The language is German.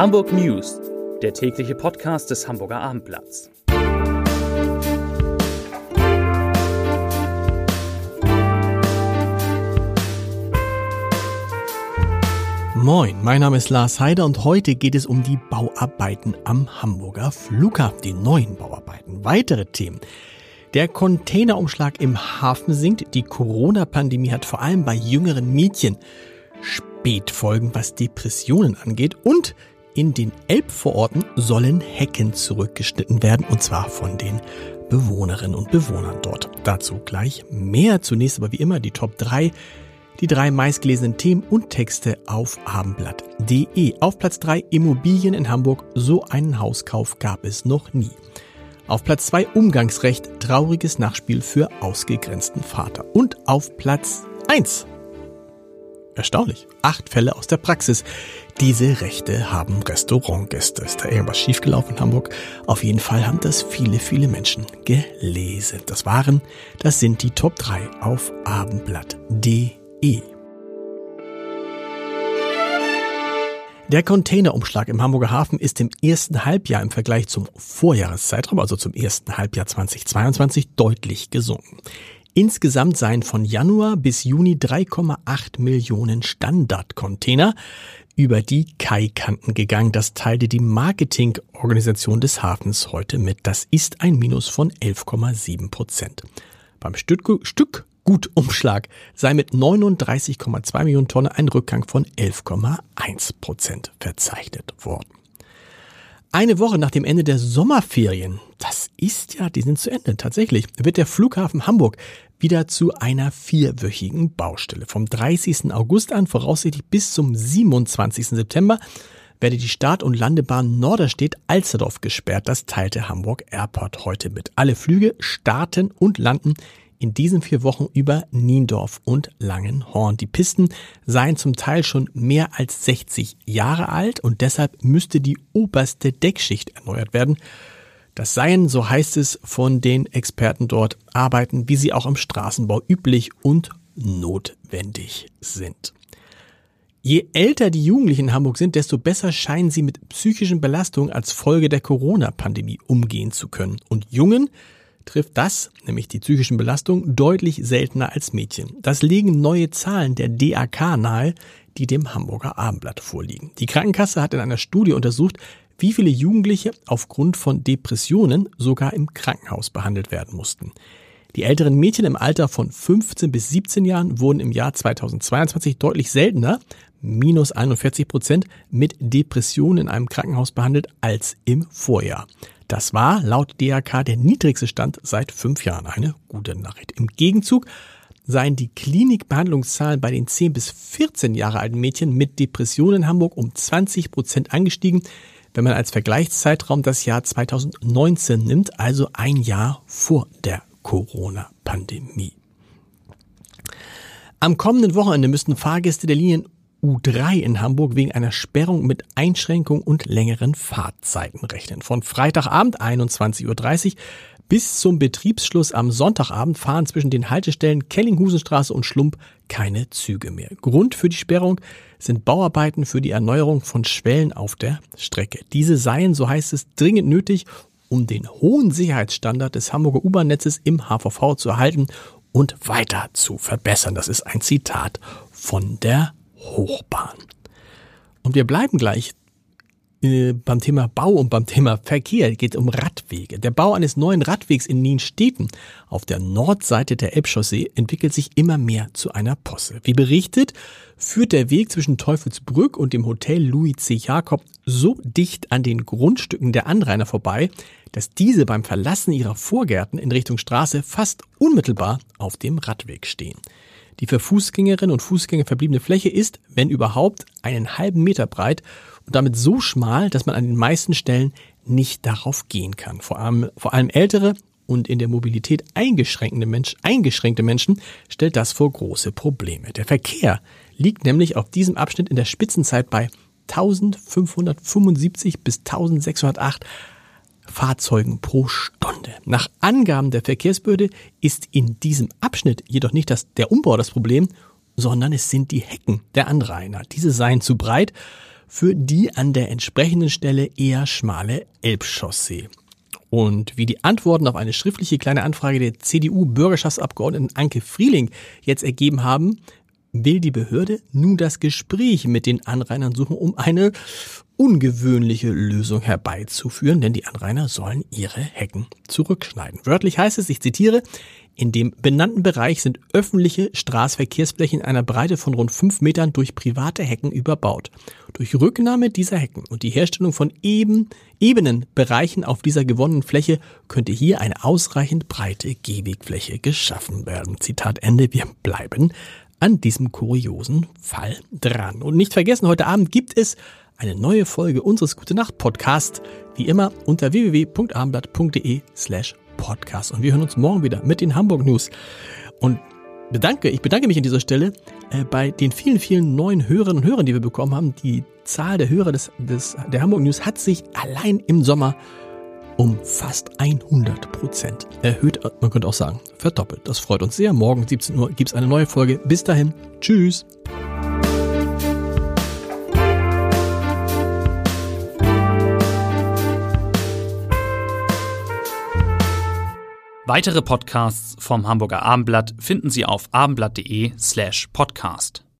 Hamburg News, der tägliche Podcast des Hamburger Abendblatts. Moin, mein Name ist Lars Heider und heute geht es um die Bauarbeiten am Hamburger Flughafen, die neuen Bauarbeiten. Weitere Themen. Der Containerumschlag im Hafen sinkt, die Corona-Pandemie hat vor allem bei jüngeren Mädchen Spätfolgen, was Depressionen angeht und in den Elbvororten sollen Hecken zurückgeschnitten werden und zwar von den Bewohnerinnen und Bewohnern dort. Dazu gleich mehr. Zunächst aber wie immer die Top 3 die drei meistgelesenen Themen und Texte auf abendblatt.de. Auf Platz 3 Immobilien in Hamburg. So einen Hauskauf gab es noch nie. Auf Platz 2 Umgangsrecht. Trauriges Nachspiel für ausgegrenzten Vater. Und auf Platz 1 Erstaunlich. Acht Fälle aus der Praxis. Diese Rechte haben Restaurantgäste. Ist da irgendwas schiefgelaufen in Hamburg? Auf jeden Fall haben das viele, viele Menschen gelesen. Das waren, das sind die Top 3 auf abendblatt.de. Der Containerumschlag im Hamburger Hafen ist im ersten Halbjahr im Vergleich zum Vorjahreszeitraum, also zum ersten Halbjahr 2022, deutlich gesunken. Insgesamt seien von Januar bis Juni 3,8 Millionen Standardcontainer über die Kaikanten gegangen. Das teilte die Marketingorganisation des Hafens heute mit. Das ist ein Minus von 11,7 Prozent. Beim Stück, Stück Gutumschlag sei mit 39,2 Millionen Tonnen ein Rückgang von 11,1 Prozent verzeichnet worden. Eine Woche nach dem Ende der Sommerferien, das ist ja, die sind zu Ende tatsächlich, wird der Flughafen Hamburg wieder zu einer vierwöchigen Baustelle. Vom 30. August an, voraussichtlich bis zum 27. September, werde die Start- und Landebahn Norderstedt-Alsterdorf gesperrt. Das teilte Hamburg Airport heute mit. Alle Flüge starten und landen in diesen vier Wochen über Niendorf und Langenhorn. Die Pisten seien zum Teil schon mehr als 60 Jahre alt und deshalb müsste die oberste Deckschicht erneuert werden. Das seien, so heißt es von den Experten dort, Arbeiten, wie sie auch im Straßenbau üblich und notwendig sind. Je älter die Jugendlichen in Hamburg sind, desto besser scheinen sie mit psychischen Belastungen als Folge der Corona-Pandemie umgehen zu können. Und Jungen trifft das, nämlich die psychischen Belastungen, deutlich seltener als Mädchen. Das legen neue Zahlen der DAK nahe, die dem Hamburger Abendblatt vorliegen. Die Krankenkasse hat in einer Studie untersucht, wie viele Jugendliche aufgrund von Depressionen sogar im Krankenhaus behandelt werden mussten. Die älteren Mädchen im Alter von 15 bis 17 Jahren wurden im Jahr 2022 deutlich seltener, minus 41 Prozent, mit Depressionen in einem Krankenhaus behandelt als im Vorjahr. Das war laut DRK der niedrigste Stand seit fünf Jahren. Eine gute Nachricht. Im Gegenzug seien die Klinikbehandlungszahlen bei den 10 bis 14 Jahre alten Mädchen mit Depressionen in Hamburg um 20 Prozent angestiegen, wenn man als Vergleichszeitraum das Jahr 2019 nimmt, also ein Jahr vor der Corona-Pandemie. Am kommenden Wochenende müssten Fahrgäste der Linien U3 in Hamburg wegen einer Sperrung mit Einschränkung und längeren Fahrzeiten rechnen. Von Freitagabend 21.30 Uhr bis zum Betriebsschluss am Sonntagabend fahren zwischen den Haltestellen Kellinghusenstraße und Schlump keine Züge mehr. Grund für die Sperrung sind Bauarbeiten für die Erneuerung von Schwellen auf der Strecke. Diese seien, so heißt es, dringend nötig, um den hohen Sicherheitsstandard des Hamburger U-Bahn-Netzes im HVV zu erhalten und weiter zu verbessern. Das ist ein Zitat von der Hochbahn. Und wir bleiben gleich äh, beim Thema Bau und beim Thema Verkehr. Es geht um Radwege. Der Bau eines neuen Radwegs in Nienstädten auf der Nordseite der Elbchaussee entwickelt sich immer mehr zu einer Posse. Wie berichtet, führt der Weg zwischen Teufelsbrück und dem Hotel Louis C. Jakob so dicht an den Grundstücken der Anrainer vorbei, dass diese beim Verlassen ihrer Vorgärten in Richtung Straße fast unmittelbar auf dem Radweg stehen. Die für Fußgängerinnen und Fußgänger verbliebene Fläche ist, wenn überhaupt, einen halben Meter breit und damit so schmal, dass man an den meisten Stellen nicht darauf gehen kann. Vor allem, vor allem ältere und in der Mobilität eingeschränkte, Mensch, eingeschränkte Menschen stellt das vor große Probleme. Der Verkehr liegt nämlich auf diesem Abschnitt in der Spitzenzeit bei 1575 bis 1608 Fahrzeugen pro Stunde. Nach Angaben der Verkehrsbehörde ist in diesem Abschnitt jedoch nicht das, der Umbau das Problem, sondern es sind die Hecken der Anrainer. Diese seien zu breit, für die an der entsprechenden Stelle eher schmale Elbchaussee. Und wie die Antworten auf eine schriftliche kleine Anfrage der CDU-Bürgerschaftsabgeordneten Anke Frieling jetzt ergeben haben, will die Behörde nun das Gespräch mit den Anrainern suchen, um eine ungewöhnliche Lösung herbeizuführen, denn die Anrainer sollen ihre Hecken zurückschneiden. Wörtlich heißt es, ich zitiere, in dem benannten Bereich sind öffentliche Straßenverkehrsflächen in einer Breite von rund fünf Metern durch private Hecken überbaut. Durch Rücknahme dieser Hecken und die Herstellung von eben, ebenen Bereichen auf dieser gewonnenen Fläche könnte hier eine ausreichend breite Gehwegfläche geschaffen werden. Zitat Ende. Wir bleiben an diesem kuriosen Fall dran. Und nicht vergessen, heute Abend gibt es eine neue Folge unseres Gute Nacht Podcast, wie immer unter www.abendblatt.de slash podcast. Und wir hören uns morgen wieder mit den Hamburg News. Und bedanke, ich bedanke mich an dieser Stelle äh, bei den vielen, vielen neuen Hörerinnen und Hörern, die wir bekommen haben. Die Zahl der Hörer des, des, der Hamburg News hat sich allein im Sommer um fast 100 Prozent erhöht. Man könnte auch sagen, verdoppelt. Das freut uns sehr. Morgen 17 Uhr gibt es eine neue Folge. Bis dahin. Tschüss. Weitere Podcasts vom Hamburger Abendblatt finden Sie auf abendblatt.de slash podcast.